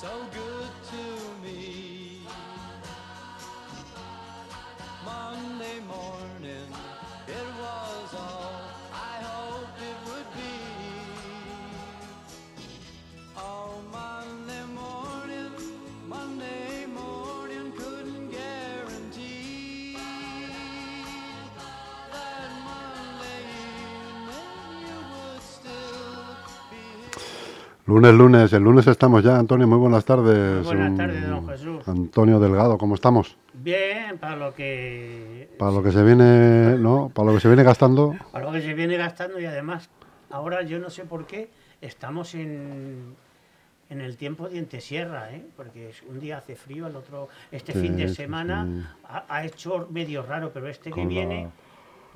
so good Lunes, lunes, el lunes estamos ya, Antonio, muy buenas tardes. Muy buenas tardes, don Jesús. Antonio Delgado, ¿cómo estamos? Bien, para lo que Para lo que se viene, ¿no? Para lo que se viene gastando, para lo que se viene gastando y además ahora yo no sé por qué estamos en en el tiempo diente sierra, ¿eh? porque un día hace frío, el otro este Sí, fin de semana sí. Ha, ha hecho medio raro, pero este que la- viene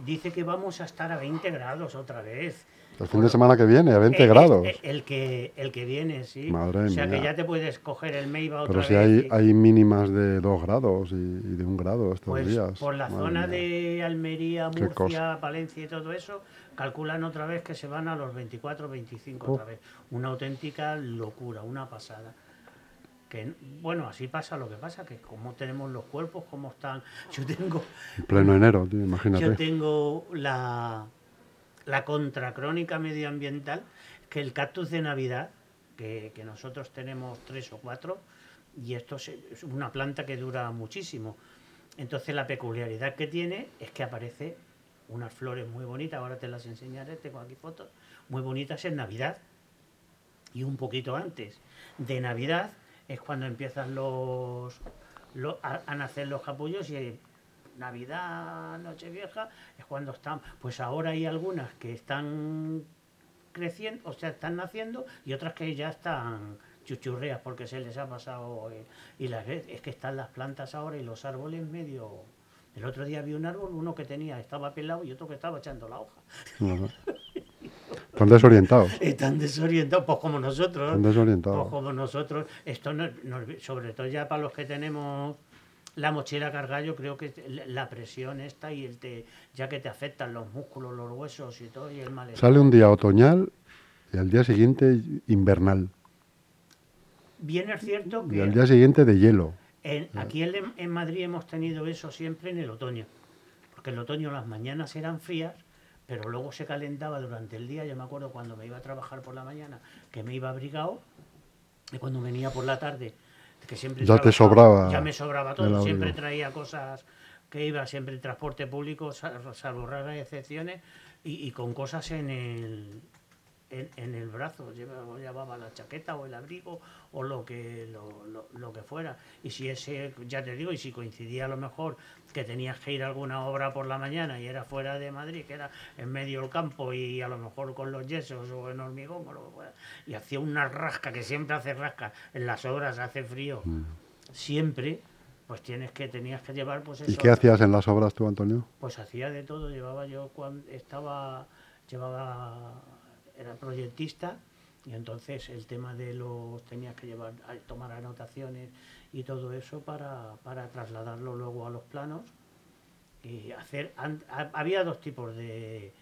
dice que vamos a estar a 20 grados otra vez. el fin de semana que viene, a 20 Eh, grados. eh, El, que el que viene, sí. Madre o sea que mía. ya te puedes coger el Meiba otra Pero si vez. hay, y- hay mínimas de 2 grados y, y de 1 grado estos Pues días. por la Madre zona mía. de Almería, Murcia, cosa. Palencia y todo eso, calculan otra vez que se van a los 24, 25 Oh. otra vez. Una auténtica locura, una pasada. Que, bueno, así pasa lo que pasa, que como tenemos los cuerpos, cómo están... Yo tengo, En pleno enero, tío, yo imagínate. tengo la, la contracrónica medioambiental, que el cactus de Navidad, que, que nosotros tenemos tres o cuatro, y esto es es una planta que dura muchísimo. Entonces la peculiaridad que tiene es que aparece unas flores muy bonitas, ahora te las enseñaré, tengo aquí fotos, muy bonitas en Navidad y un poquito antes de Navidad es cuando empiezan los, lo- a, nacer los capullos y Navidad, Nochevieja es cuando están, pues ahora hay algunas que están creciendo, o sea, están naciendo y otras que ya están chuchurreas porque se les ha pasado eh, y las es que están las plantas ahora y los árboles medio el otro día vi un árbol, uno que tenía, estaba pelado y otro que estaba echando la hoja. Están desorientados. Están desorientados, pues como nosotros. Están desorientados. Pues como nosotros, esto no- nos- sobre todo ya para los que tenemos la mochila cargada, yo creo que la- presión esta y el te, ya que te afectan los músculos, los huesos y todo, y el malestar. Sale un día otoñal y al día siguiente invernal. Bien es cierto Y que al día siguiente de hielo. en- aquí en, en Madrid hemos tenido eso siempre en el otoño, porque en el otoño las mañanas eran frías, pero luego se calentaba durante el día. Yo me acuerdo cuando me iba a trabajar por la mañana, que me iba abrigado, y cuando venía por la tarde, que siempre Ya te sobraba ya me sobraba todo, siempre traía cosas que iba siempre en transporte público, sal- salvo raras excepciones, y, y con cosas en el, en, en el brazo, llevaba, llevaba la chaqueta o el abrigo o lo que lo, lo- lo que fuera. Y si ese, ya te digo, y si coincidía a lo mejor que tenías que ir a alguna obra por la mañana y era fuera de Madrid, que era en medio del campo y a lo mejor con los yesos o en hormigón o lo que fuera, y hacía una rasca, que siempre hace rasca, en las obras hace frío, siempre, pues tienes que, tenías que llevar pues ¿Y eso. qué hacías en las obras tú, Antonio? Pues hacía de todo, llevaba yo cuando estaba, llevaba, era proyectista y entonces el tema de los, tenías que llevar, tomar anotaciones y todo eso para, para trasladarlo luego a los planos y hacer, había dos tipos de,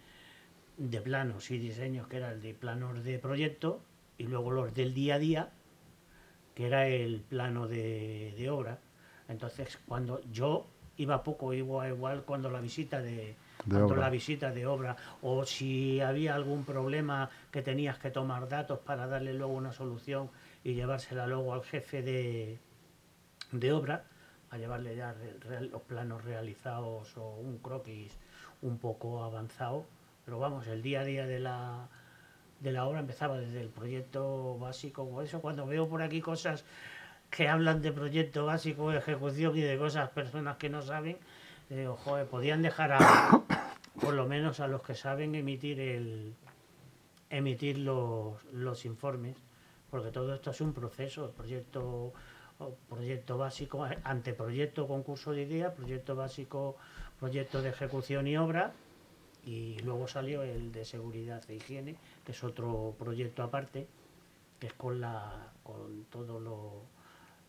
de planos y diseños, que era el de planos de proyecto y luego los del día a día, que era el plano de, obra. Entonces, cuando yo iba poco, igual, igual cuando la visita de, cuando obra. la visita de obra, o si había algún problema que tenías que tomar datos para darle luego una solución y llevársela luego al jefe de, de obra, a llevarle ya los planos realizados o un croquis un poco avanzado. Pero vamos, el día a día de la, de la obra empezaba desde el proyecto básico o eso. Cuando veo por aquí cosas que hablan de proyecto básico, de ejecución y de cosas, personas que no saben, digo, joder, podían dejar a, por lo menos a los que saben emitir el emitir los, los informes, porque todo esto es un proceso, proyecto proyecto básico, anteproyecto, concurso de idea, proyecto básico, proyecto de ejecución y obra, y luego salió el de seguridad e higiene, que es otro proyecto aparte, que es con la con todo lo,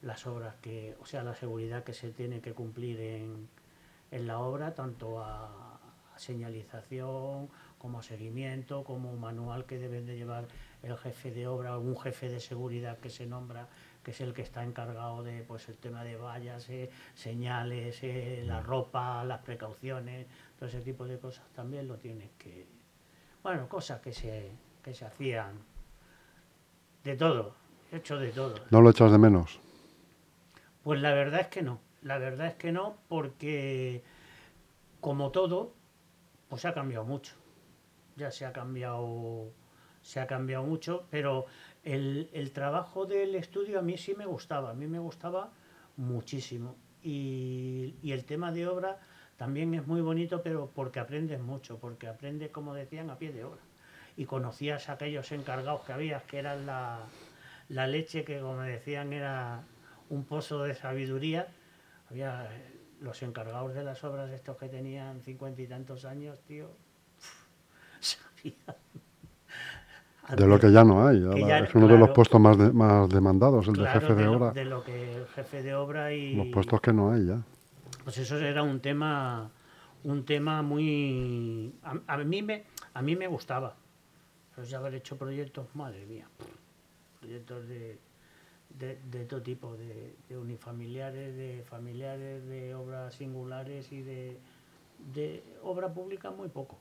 las obras que, o sea, la seguridad que se tiene que cumplir en, en la obra, tanto a señalización como seguimiento, como manual que deben de llevar el jefe de obra, un jefe de seguridad que se nombra, que es el que está encargado de pues el tema de vallas, eh, señales, eh, la ropa, las precauciones, todo ese tipo de cosas también lo tienes que bueno, cosas que se que se hacían de todo, hecho de todo. ¿No lo echas de menos? Pues la verdad es que no, la verdad es que no, porque como todo, pues ha cambiado mucho. Ya se ha cambiado, se ha cambiado mucho, pero el, el trabajo del estudio a mí sí me gustaba, a mí me gustaba muchísimo. Y, y el tema de obra también es muy bonito, pero porque aprendes mucho, porque aprendes, como decían, a pie de obra. Y conocías a aquellos encargados que habías, que eran la, la leche, que como decían era un pozo de sabiduría. Había los encargados de las obras estos que tenían cincuenta y tantos años, tío, sabían. De lo que ya no hay. Ya- es uno de los puestos más, de- más demandados, el Claro, de jefe de, obra. de lo que el jefe de obra y Los puestos que no hay ya. pues eso era un tema un tema muy a, a mí me a mí me gustaba pues ya haber hecho proyectos madre mía proyectos de de, de todo tipo de, de unifamiliares de familiares de obras singulares y de de obra pública muy poco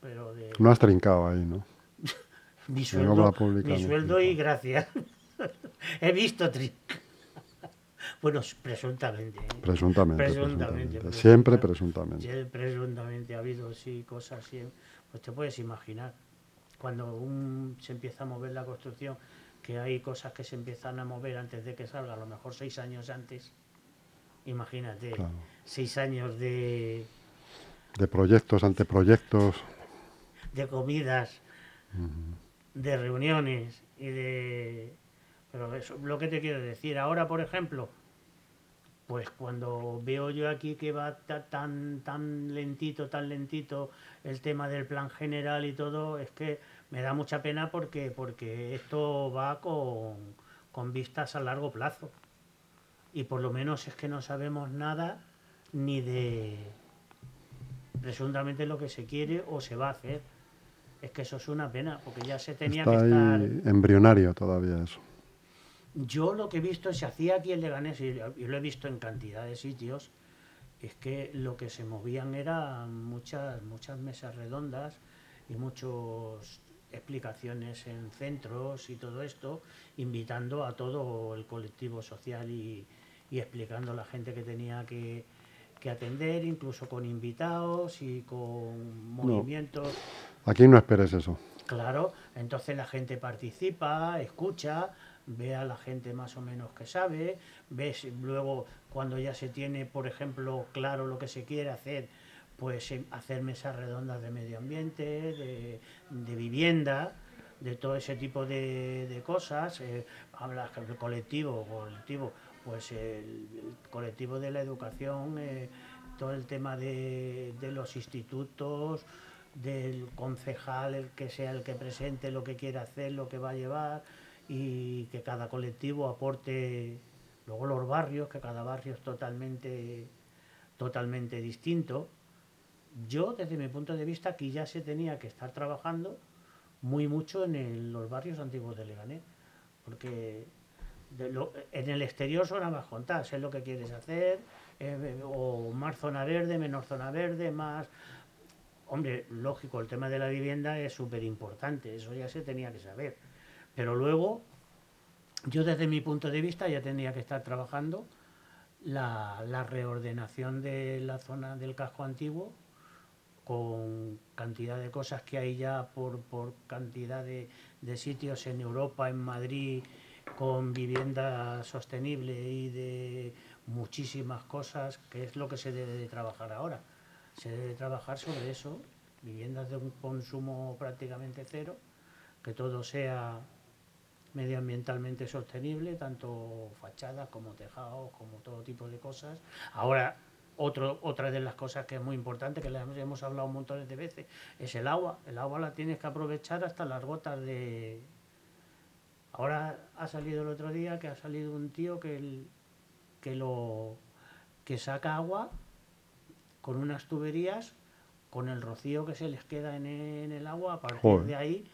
pero de No has trincado ahí, ¿no? mi sueldo, mi sueldo y gracias he visto tri bueno presuntamente ¿eh? Presuntamente. Presuntamente, presuntamente. Siempre presuntamente. Sí, presuntamente ha habido sí cosas sí, pues te puedes imaginar cuando un, se empieza a mover la construcción que hay cosas que se empiezan a mover antes de que salga a lo mejor seis años antes imagínate Claro. seis años de, De proyectos, anteproyectos. de comidas de reuniones y de pero eso lo que te quiero decir ahora por ejemplo pues cuando veo yo aquí que va ta- tan tan lentito tan lentito el tema del plan general y todo es que me da mucha pena porque porque esto va con, con vistas a largo plazo y por lo menos es que no sabemos nada ni de presuntamente lo que se quiere o se va a hacer es que eso es una pena porque ya se tenía Está que estar embrionario todavía eso. yo lo que he visto se hacía aquí en Leganés y lo he visto en cantidad de sitios es que lo que se movían eran muchas muchas mesas redondas y muchas explicaciones en centros y todo esto invitando a todo el colectivo social y, y explicando a la gente que tenía que, que atender incluso con invitados y con movimientos Aquí no esperes eso. Claro, entonces la gente participa, escucha, ve a la gente más o menos que sabe, ves luego cuando ya se tiene, por ejemplo, claro lo que se quiere hacer, pues em, hacer mesas redondas de medio ambiente, de, vivienda, de todo ese tipo de, cosas. Eh, hablas del colectivo, colectivo, pues el, el colectivo de la educación, eh, todo el tema de, de los institutos, del concejal, el que sea el que presente lo que quiere hacer, lo que va a llevar y que cada colectivo aporte luego los barrios, que cada barrio es totalmente totalmente distinto. Yo, desde mi punto de vista, aquí ya se tenía que estar trabajando muy mucho en los barrios antiguos de Leganés, porque en el exterior son más contar, sé lo que quieres hacer, eh, o más zona verde, menos zona verde, más... Hombre, lógico, el tema de la vivienda es súper importante, eso ya se tenía que saber. Pero luego, yo desde mi punto de vista ya tendría que estar trabajando la, la reordenación de la zona del casco antiguo con cantidad de cosas que hay ya por, por cantidad de, de sitios en Europa, en Madrid, con vivienda sostenible y de muchísimas cosas, que es lo que se debe de trabajar ahora. Se debe trabajar sobre eso, viviendas de un consumo prácticamente cero, que todo sea medioambientalmente sostenible, tanto fachadas como tejados, como todo tipo de cosas. Ahora, otro, otra de las cosas que es muy importante, que las hemos hablado un montón de veces, es el agua. El agua la tienes que aprovechar hasta las gotas de... Ahora ha salido el otro día que ha salido un tío que, el- que lo que saca agua con unas tuberías con el rocío que se les queda en, en el agua, a partir Joder. de ahí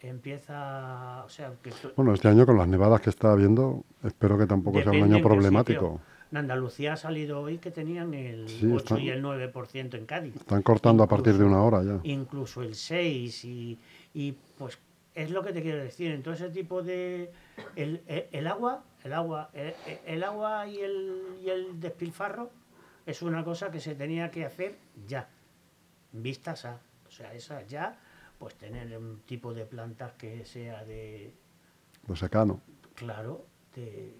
empieza, o sea, que Bueno, este año con las nevadas que está habiendo, espero que tampoco sea un año problemático. sitio. En Andalucía ha salido hoy que tenían el Sí, 8 está- y el 9% en Cádiz. Están cortando a partir de una hora ya. Incluso el 6 y, y pues es lo que te quiero decir. Entonces ese tipo de... El, el- el agua, el agua, el, el agua y el, y el despilfarro es una cosa que se tenía que hacer ya. Vistas a... O sea, esa ya, pues tener un tipo de plantas que sea de, De secano. claro, de,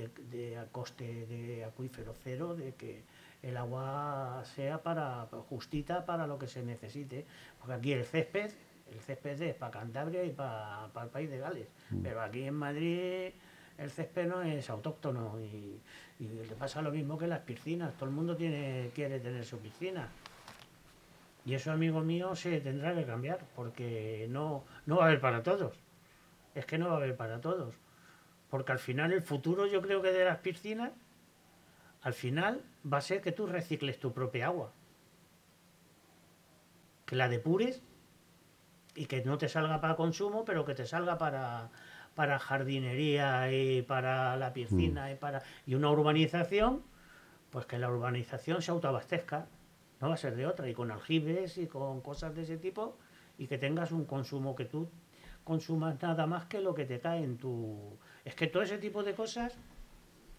de, de a coste de acuífero cero, de que el agua sea para justita para lo que se necesite. Porque aquí el césped, el césped es para Cantabria y para, para el país de Gales. Pero aquí en Madrid el césped no es autóctono y, y le pasa lo mismo que las piscinas. Todo el mundo tiene, quiere tener su piscina. Y eso, amigo mío, se tendrá que cambiar, porque no, no va a haber para todos. Es que no va a haber para todos. Porque al final el futuro yo creo que de las piscinas, al final va a ser que tú recicles tu propia agua. Que la depures y que no te salga para consumo, pero que te salga para, para jardinería y para la piscina y para y una urbanización, pues que la urbanización se autoabastezca, no va a ser de otra, y con aljibes y con cosas de ese tipo, y que tengas un consumo que tú consumas nada más que lo que te cae en tu... Es que todo ese tipo de cosas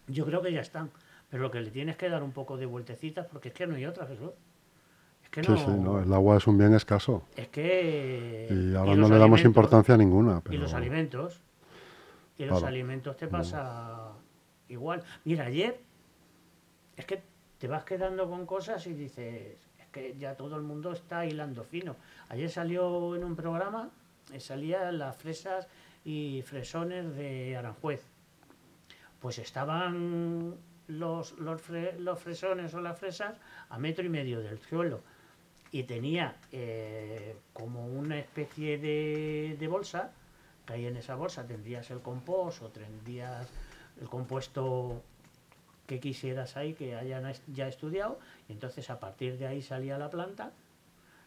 yo creo que ya están, pero lo que le tienes que dar un poco de vueltecitas porque es que no hay otra, Jesús. Es que no... Sí, sí, no, el agua es un bien escaso. Es que... Y ahora y no le damos importancia ninguna. Pero Y los alimentos. Y los Claro. alimentos te pasa igual. Mira, ayer es que te vas quedando con cosas y dices, es que ya todo el mundo está hilando fino. Ayer salió en un programa, eh, salían las fresas y fresones de Aranjuez. Pues estaban los, los, fre- los fresones o las fresas a metro y medio del suelo. Y tenía eh, como una especie de, de bolsa, que ahí en esa bolsa tendrías el compost o tendrías el compuesto que quisieras ahí, que hayan ya estudiado, y entonces a partir de ahí salía la planta,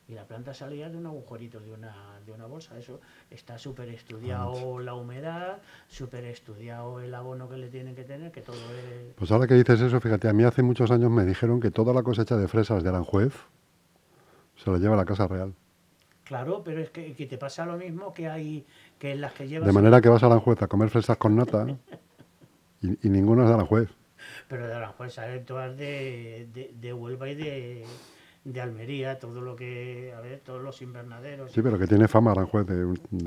y la planta salía de un agujerito de una, de una bolsa. Eso está súper estudiado la humedad, súper estudiado el abono que le tienen que tener, que todo es... Pues ahora que dices eso, fíjate, a mí hace muchos años me dijeron que toda la cosecha de fresas de Aranjuez se la lleva a la Casa Real. Claro, pero es que, que te pasa lo mismo que hay que en las que llevas... De manera que vas a Aranjuez a comer fresas con nata y, y ninguna es de Aranjuez. Pero de Aranjuez salen todas de, de, de Huelva y de, de Almería, todo lo que, a ver, todos los invernaderos. Sí, pero que tiene fama Aranjuez de,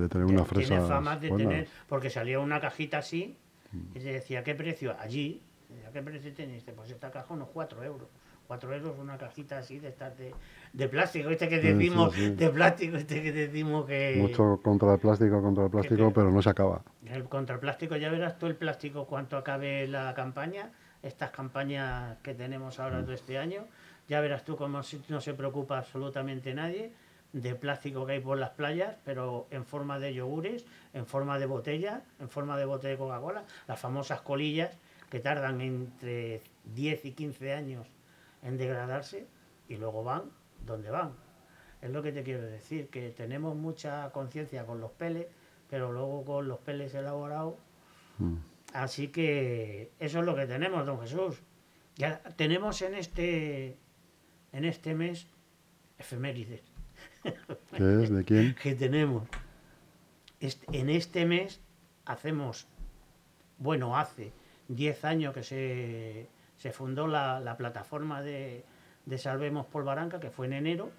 tener unas Tiene fresas fama de buenas. tener, porque salía una cajita así Mm. y se decía, ¿qué precio? Allí, ¿a qué precio tenéis? Pues esta caja unos 4 euros. 4 euros una cajita así de estas de, de plástico, este que Sí, sí, decimos, sí. de plástico, este que decimos que... Mucho contra el plástico, contra el plástico, pero no se acaba. El contra el plástico, ya verás tú el plástico cuanto acabe la campaña, estas campañas que tenemos ahora de este año, ya verás tú cómo no se preocupa absolutamente nadie de plástico que hay por las playas, pero en forma de yogures, en forma de botella, en forma de botella de Coca-Cola, las famosas colillas que tardan entre 10 y 15 años en degradarse y luego van donde van. Es lo que te quiero decir, que tenemos mucha conciencia con los peles, pero luego con los peles elaborados. Mm. Así que eso es lo que tenemos, don Jesús. Ya tenemos en este en este mes efemérides ¿Qué es? ¿De quién? que tenemos. Este- en este mes hacemos, bueno, hace 10 años que se, se fundó la, la plataforma de, de Salvemos Polvaranca, que fue en enero,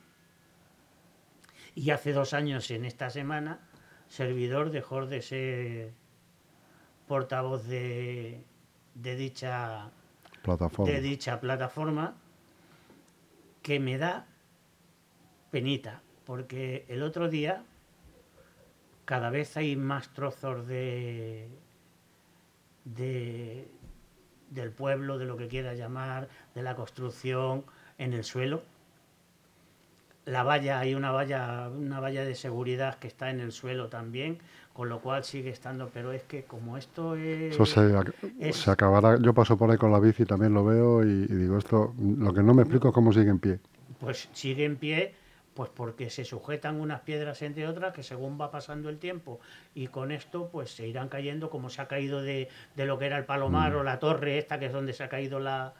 y hace dos años, en esta semana, servidor dejó de ser portavoz de, de dicha Plataforma. de dicha plataforma que me da penita, porque el otro día cada vez hay más trozos de, de del pueblo, de lo que quiera llamar, de la construcción en el suelo. La valla, hay una valla, una valla de seguridad que está en el suelo también, con lo cual sigue estando, pero es que como esto es... Eso se, ac- es- se acabará. Yo paso por ahí con la bici, también lo veo y, y digo esto. Lo que no me explico es cómo sigue en pie. pues sigue en pie, pues porque se sujetan unas piedras entre otras que según va pasando el tiempo y con esto pues se irán cayendo como se ha caído de, de lo que era el palomar o la torre esta que es donde se ha caído la,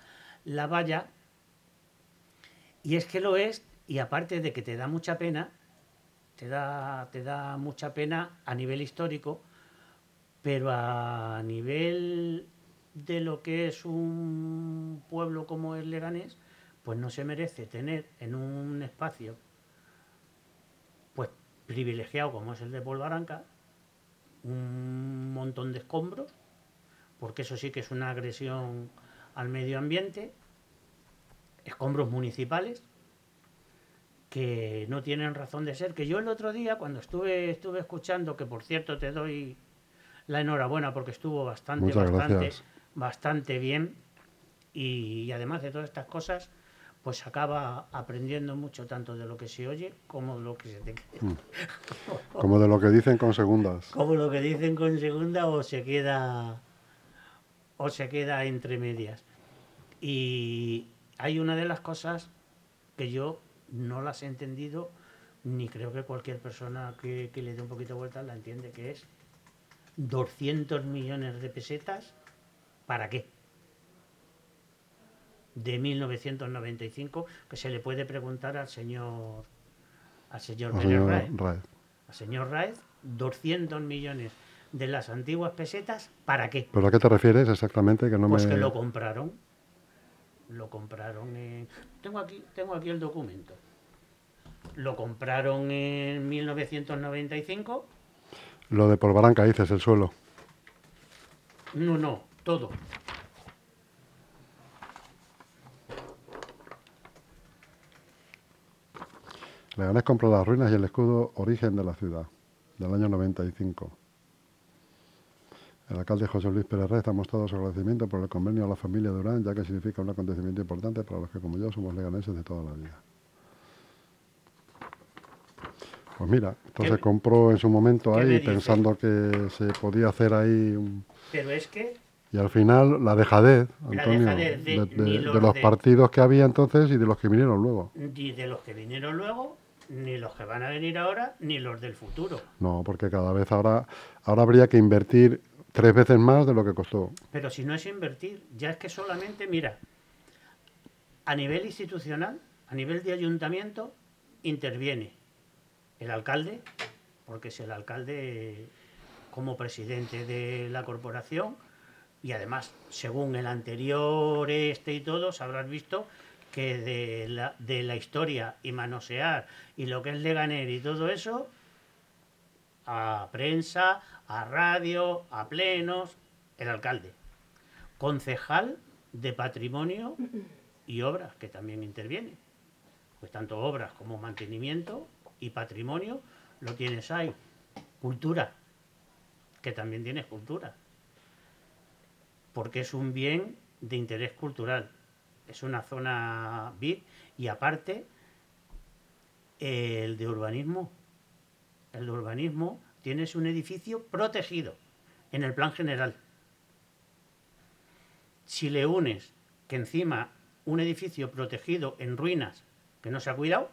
la valla. Y es que lo es, y aparte de que te da mucha pena, te da, te da mucha pena a nivel histórico, pero a nivel de lo que es un pueblo como el Leganés, pues no se merece tener en un espacio pues privilegiado como es el de Polvaranca un montón de escombros, porque eso sí que es una agresión al medio ambiente, escombros municipales que no tienen razón de ser, que yo el otro día cuando estuve estuve escuchando, que por cierto te doy la enhorabuena porque estuvo bastante Muchas bastante gracias. bastante bien y, además de todas estas cosas pues acaba aprendiendo mucho tanto de lo que se oye como de lo que se te queda. Como de lo que dicen con segundas. como lo que dicen con segunda o se queda o se queda entre medias y hay una de las cosas que yo no las he entendido ni creo que cualquier persona que, que le dé un poquito de vuelta la entiende que es 200 millones de pesetas ¿para qué? de 1995 que se le puede preguntar al señor al señor al señor Raez Raez. al señor Raez 200 millones de las antiguas pesetas, ¿para qué? ¿Pero a qué te refieres exactamente? Que no Pues me... que lo compraron. Lo compraron en... Tengo aquí, tengo aquí el documento. Lo compraron en 1995. Lo de Polvaranca, dices, el suelo. No, no, todo. Leganés compró las ruinas y el escudo origen de la ciudad, del año 95. El alcalde José Luis Pérez Reyes ha mostrado su agradecimiento por el convenio a la familia Durán, ya que significa un acontecimiento importante para los que, como yo, somos leganeses de toda la vida. Pues mira, esto ¿Qué se me- compró en su momento ahí pensando que se podía hacer ahí un... Pero es que Y al final la dejadez, La Antonio, dejadez de- de, de- los los partidos que había entonces y de los que vinieron luego. ni de los que vinieron luego, ni los que van a venir ahora, ni los del futuro. No, porque cada vez ahora, ahora habría que invertir tres veces más de lo que costó. Pero si no es invertir, ya es que solamente, mira, a nivel institucional, a nivel de ayuntamiento, interviene el alcalde, porque es el alcalde como presidente de la corporación, y además, según el anterior este y todos, habrás visto que de la, de la historia y manosear y lo que es Leganer y todo eso, a prensa, a radio, a plenos, el alcalde. Concejal de patrimonio y obras, que también interviene. Pues tanto obras como mantenimiento y patrimonio lo tienes ahí. Cultura, que también tienes cultura. Porque es un bien de interés cultural. Es una zona VIP y aparte el de urbanismo el urbanismo, tienes un edificio protegido en el plan general. Si le unes que encima un edificio protegido en ruinas que no se ha cuidado,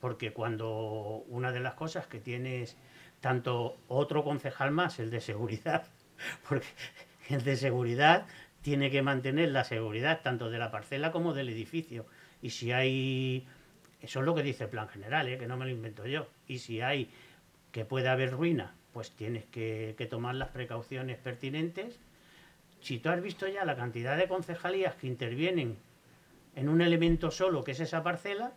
porque cuando una de las cosas que tienes tanto otro concejal más, el de seguridad, porque el de seguridad tiene que mantener la seguridad tanto de la parcela como del edificio. Y si hay eso es lo que dice el plan general, ¿eh? que no me lo invento yo. Y si hay que puede haber ruina, pues tienes que, tomar las precauciones pertinentes. Si tú has visto ya la cantidad de concejalías que intervienen en un elemento solo, que es esa parcela,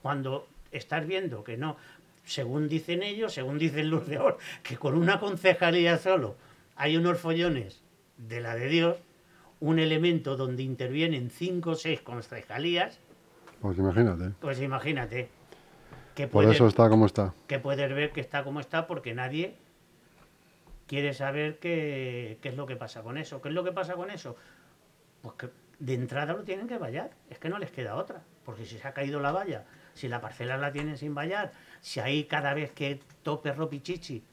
cuando estás viendo que no, según dicen ellos, según dicen los de ahora, que con una concejalía solo hay unos follones de la de Dios, un elemento donde intervienen cinco o seis concejalías, Pues imagínate. pues imagínate que Por puedes, eso está como está. que puedes ver que está como está porque nadie quiere saber qué, qué es lo que pasa con eso. ¿Qué es lo que pasa con eso? Pues que de entrada lo tienen que vallar. Es que no les queda otra. Porque si se ha caído la valla, si la parcela la tienen sin vallar, si ahí cada vez que tope ropichichi,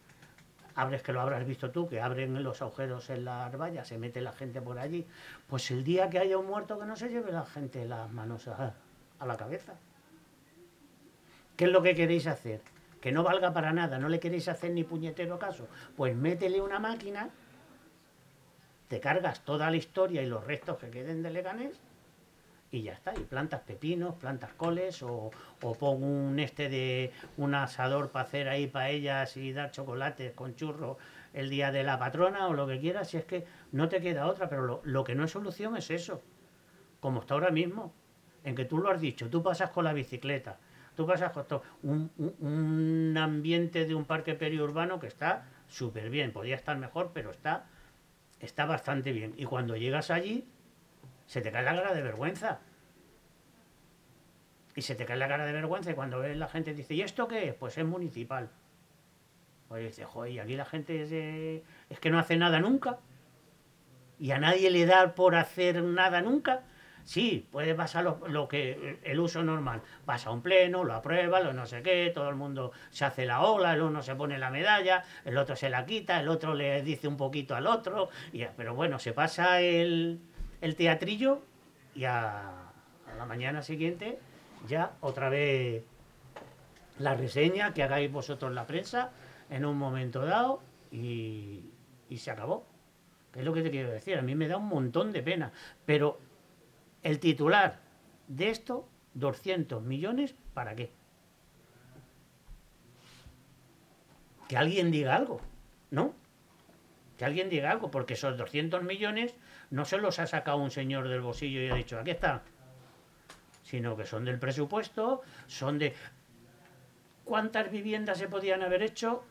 abres que lo habrás visto tú, que abren los agujeros en las vallas, se mete la gente por allí, pues el día que haya un muerto que no se lleve la gente las manos a, a la cabeza. ¿Qué es lo que queréis hacer? Que no valga para nada, no le queréis hacer ni puñetero caso. Pues métele una máquina, te cargas toda la historia y los restos que queden de Leganés y ya está. Y plantas pepinos, plantas coles o, o pon un este de un asador para hacer ahí paellas y dar chocolates con churros el día de la patrona o lo que quieras. Si es que no te queda otra, pero lo, lo que no es solución es eso. Como está ahora mismo, en que tú lo has dicho, tú pasas con la bicicleta, tú pasas con todo, un, un- ambiente de un parque periurbano que está súper bien, podría estar mejor, pero está, está bastante bien. Y cuando llegas allí, se te cae la cara de vergüenza. Y se te cae la cara de vergüenza y cuando ves la gente dice, ¿y esto qué es? Pues es municipal. Pues dice, joder, y aquí la gente es, es que no hace nada nunca. Y a nadie le da por hacer nada nunca. Sí, puede pasar lo, que el uso normal. Vas a un pleno, lo aprueba, lo no sé qué, todo el mundo se hace la ola, el uno se pone la medalla, el otro se la quita, el otro le dice un poquito al otro. Pero bueno, se pasa el, el teatrillo y a, a la mañana siguiente ya otra vez la reseña que hagáis vosotros la prensa en un momento dado y, y se acabó. Es lo que te quiero decir. A mí me da un montón de pena. Pero el titular de esto, 200 millones, ¿para qué? Que alguien diga algo, ¿no? Que alguien diga algo, porque esos 200 millones no se los ha sacado un señor del bolsillo y ha dicho, aquí está. Sino que son del presupuesto, son de... ¿Cuántas viviendas se podían haber hecho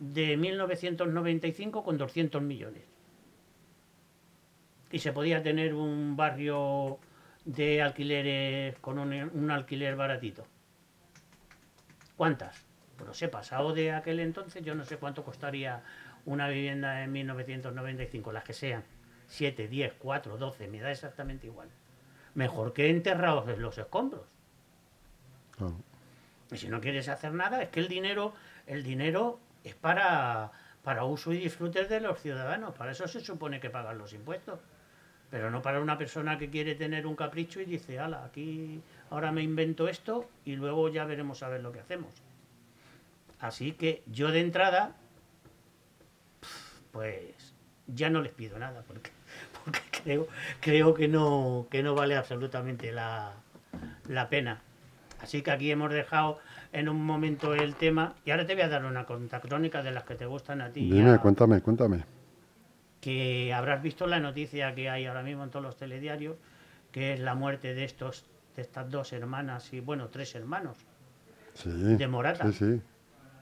de 1995 con 200 millones? Y se podía tener un barrio de alquileres con un, un alquiler baratito. ¿Cuántas? Pues no sé, pasado de aquel entonces, yo no sé cuánto costaría una vivienda en 1995, las que sean. 7, 10, 4, 12, me da exactamente igual. Mejor que enterrados en los escombros. Y si no quieres hacer nada, es que el dinero, el dinero es para, para uso y disfrute de los ciudadanos. Para eso se supone que pagan los impuestos. Pero no para una persona que quiere tener un capricho y dice, ala, aquí ahora me invento esto y luego ya veremos a ver lo que hacemos. Así que yo de entrada, pues ya no les pido nada, porque, porque creo, creo que, no, que no vale absolutamente la, la pena. Así que aquí hemos dejado en un momento el tema y ahora te voy a dar una crónica de las que te gustan a ti. Dime, a- cuéntame, cuéntame. Que habrás visto la noticia que hay ahora mismo en todos los telediarios, que es la muerte de estos de estas dos hermanas y bueno, tres hermanos, Sí. de Morata. Sí, sí.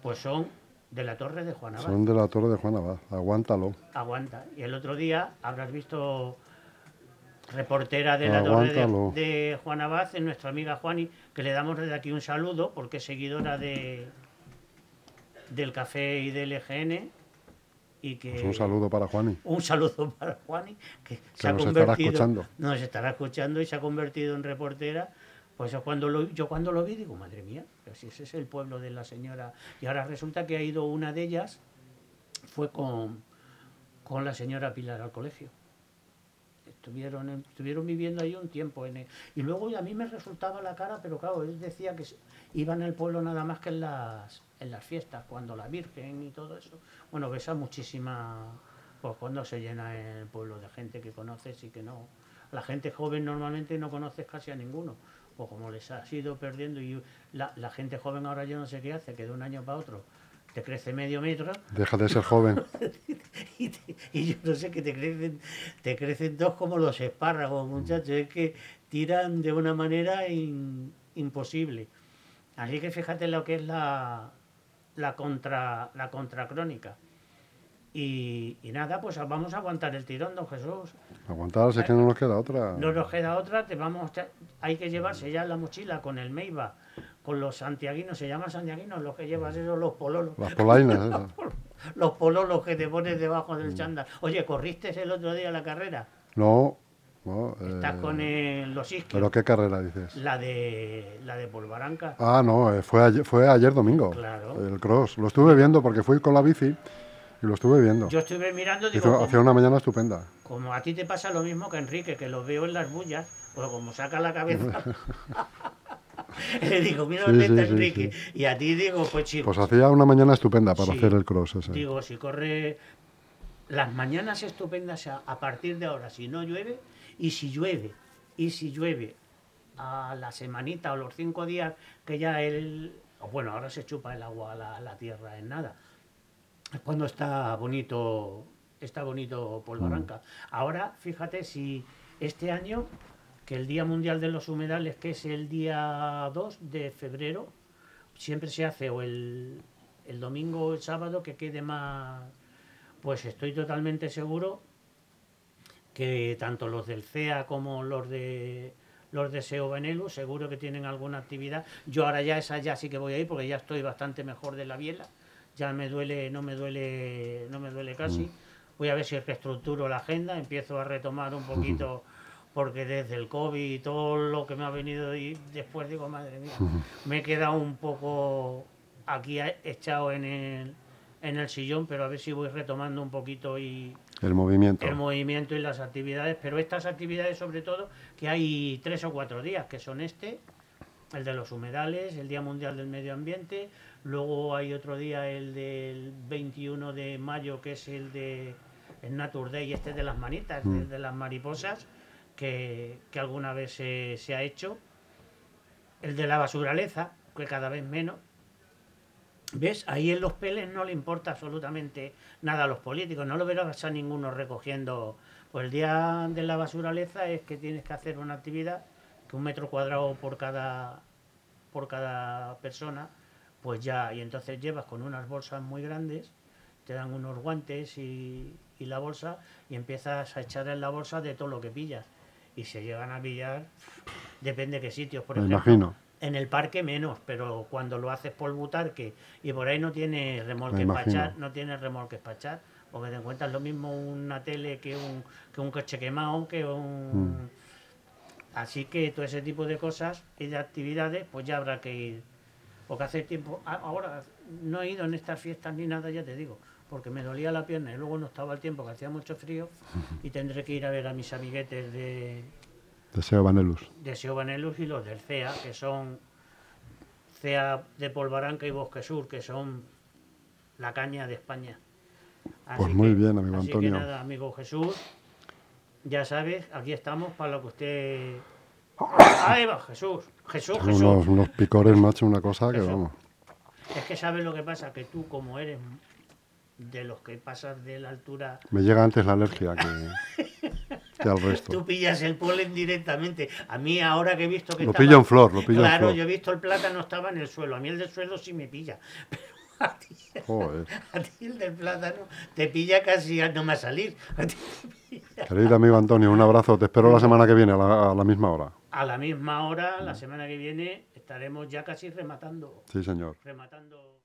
pues son de la Torre de Juan Abad. Son de la Torre de Juan Abad. Aguántalo. Aguanta. Y el otro día habrás visto reportera de la Torre de, de Juan Abad, en nuestra amiga Juani, que le damos desde aquí un saludo porque es seguidora de del café y del EGN y que Pues un saludo para Juani. un saludo para Juani, que, se ha nos estará convertido, escuchando. nos estará escuchando y se ha convertido en reportera. Pues cuando lo, yo cuando lo vi digo, madre mía, pero si ese es el pueblo de la señora. Y ahora resulta que ha ido una de ellas, fue con, con la señora Pilar al colegio. Estuvieron, estuvieron viviendo ahí un tiempo. En el- y luego a mí me resultaba la cara, pero claro, él decía que iban al pueblo nada más que en las, en las fiestas, cuando la Virgen y todo eso. Bueno, ves a muchísima, pues cuando se llena el pueblo de gente que conoces y que no. La gente joven normalmente no conoces casi a ninguno, o como les has ido perdiendo. Y la, la gente joven ahora yo no sé qué hace, que de un año para otro te crece medio metro Deja de ser joven. y, te- y yo no sé que te crecen, te crecen dos como los espárragos, muchachos, es que tiran de una manera in- imposible. Así que fíjate lo que es la, la contra la contracrónica. Y, y nada, pues vamos a aguantar el tirón, don Jesús. Aguantar, si es que no nos queda otra. No nos queda otra, te vamos hay que llevarse ya la mochila con el Meiba, con los santiaguinos, se llaman santiaguinos, los que llevas esos los pololos. Las polainas, esas. Los pololos que te pones debajo del chándal. Oye, ¿corriste el otro día la carrera? No. Estás eh, con el, los isquios. ¿Pero qué carrera dices? La de la de Polvaranca. Ah, no, eh, fue ayer, fue ayer domingo. Claro. El cross. Lo estuve viendo porque fui con la bici y lo estuve viendo. Yo estuve mirando, digo, hacía una mañana estupenda. como a ti te pasa lo mismo que a Enrique, que lo veo en las bullas, pues como saca la cabeza, Le digo, mira dónde sí, está sí, Enrique. sí. Y a ti digo, pues chico, Pues hacía una mañana estupenda para hacer el cross ese. digo, si corre las mañanas estupendas a, a partir de ahora, si no llueve, y si llueve, y si llueve a la semanita o los cinco días que ya el... Bueno, ahora se chupa el agua a la, la tierra en nada. Es cuando está bonito, está bonito Polvaranca. Ahora, fíjate si este año, que el Día Mundial de los Humedales, que es el día 2 de febrero, siempre se hace o el, el domingo o el sábado que quede más, pues estoy totalmente seguro que tanto los del CEA como los de los de SEO Benelux seguro que tienen alguna actividad. Yo ahora ya esa ya sí que voy a ir porque ya estoy bastante mejor de la biela. Ya me duele, no me duele, no me duele casi. Voy a ver si reestructuro la agenda, empiezo a retomar un poquito porque desde el COVID y todo lo que me ha venido y después digo, madre mía, me he quedado un poco aquí a- echado en el, en el sillón, pero a ver si voy retomando un poquito y El movimiento. el movimiento y las actividades, pero estas actividades sobre todo, que hay tres o cuatro días, que son este, el de los humedales, el Día Mundial del Medio Ambiente, luego hay otro día, el del 21 de mayo, que es el de el Nature Day, este de las manitas, de, de las mariposas, que, que alguna vez se, se ha hecho, el de la basuraleza, que cada vez menos, ¿Ves? Ahí en los peles no le importa absolutamente nada a los políticos. No lo verás a ninguno recogiendo. Pues el día de la basuraleza es que tienes que hacer una actividad que un metro cuadrado por cada por cada persona, pues ya, y entonces llevas con unas bolsas muy grandes, te dan unos guantes y, y la bolsa, y empiezas a echar en la bolsa de todo lo que pillas. Y se llegan a pillar, depende qué sitios, por Me ejemplo. imagino. En el parque menos, pero cuando lo haces por butarque y por ahí no tiene remolques Me para imagino. echar, no tiene remolques para echar, porque te encuentras lo mismo una tele que un, que un coche quemado, que un... Mm. Así que todo ese tipo de cosas y de actividades, pues ya habrá que ir. Porque hace tiempo, ahora no he ido en estas fiestas ni nada, ya te digo, porque me dolía la pierna y luego no estaba el tiempo, que hacía mucho frío, y tendré que ir a ver a mis amiguetes de, Deseo Vanelus. de Seobanelus y los del CEA, que son CEA de Polvaranca y Bosque Sur, que son la caña de España. Pues muy bien, amigo así Antonio. Que nada, amigo Jesús, ya sabes, aquí estamos para lo que usted... Ahí va, Jesús, Jesús, Son Jesús. unos, unos picores, macho, una cosa que vamos. Es que sabes lo que pasa, que tú como eres de los que pasas de la altura Me llega antes la alergia que, que al resto. Tú pillas el polen directamente. A mí ahora que he visto que Lo estaba- pillo en flor, lo pillo en Claro, flor. yo he visto el plátano estaba en el suelo. A mí el del suelo sí me pilla. Pero a ti, Joder. a ti el del plátano te pilla casi a no me a salir. A, ti. Querido amigo Antonio, un abrazo. Te espero la semana que viene a la, a la misma hora. A la misma hora, la semana que viene, estaremos ya casi rematando. Sí, señor. Rematando.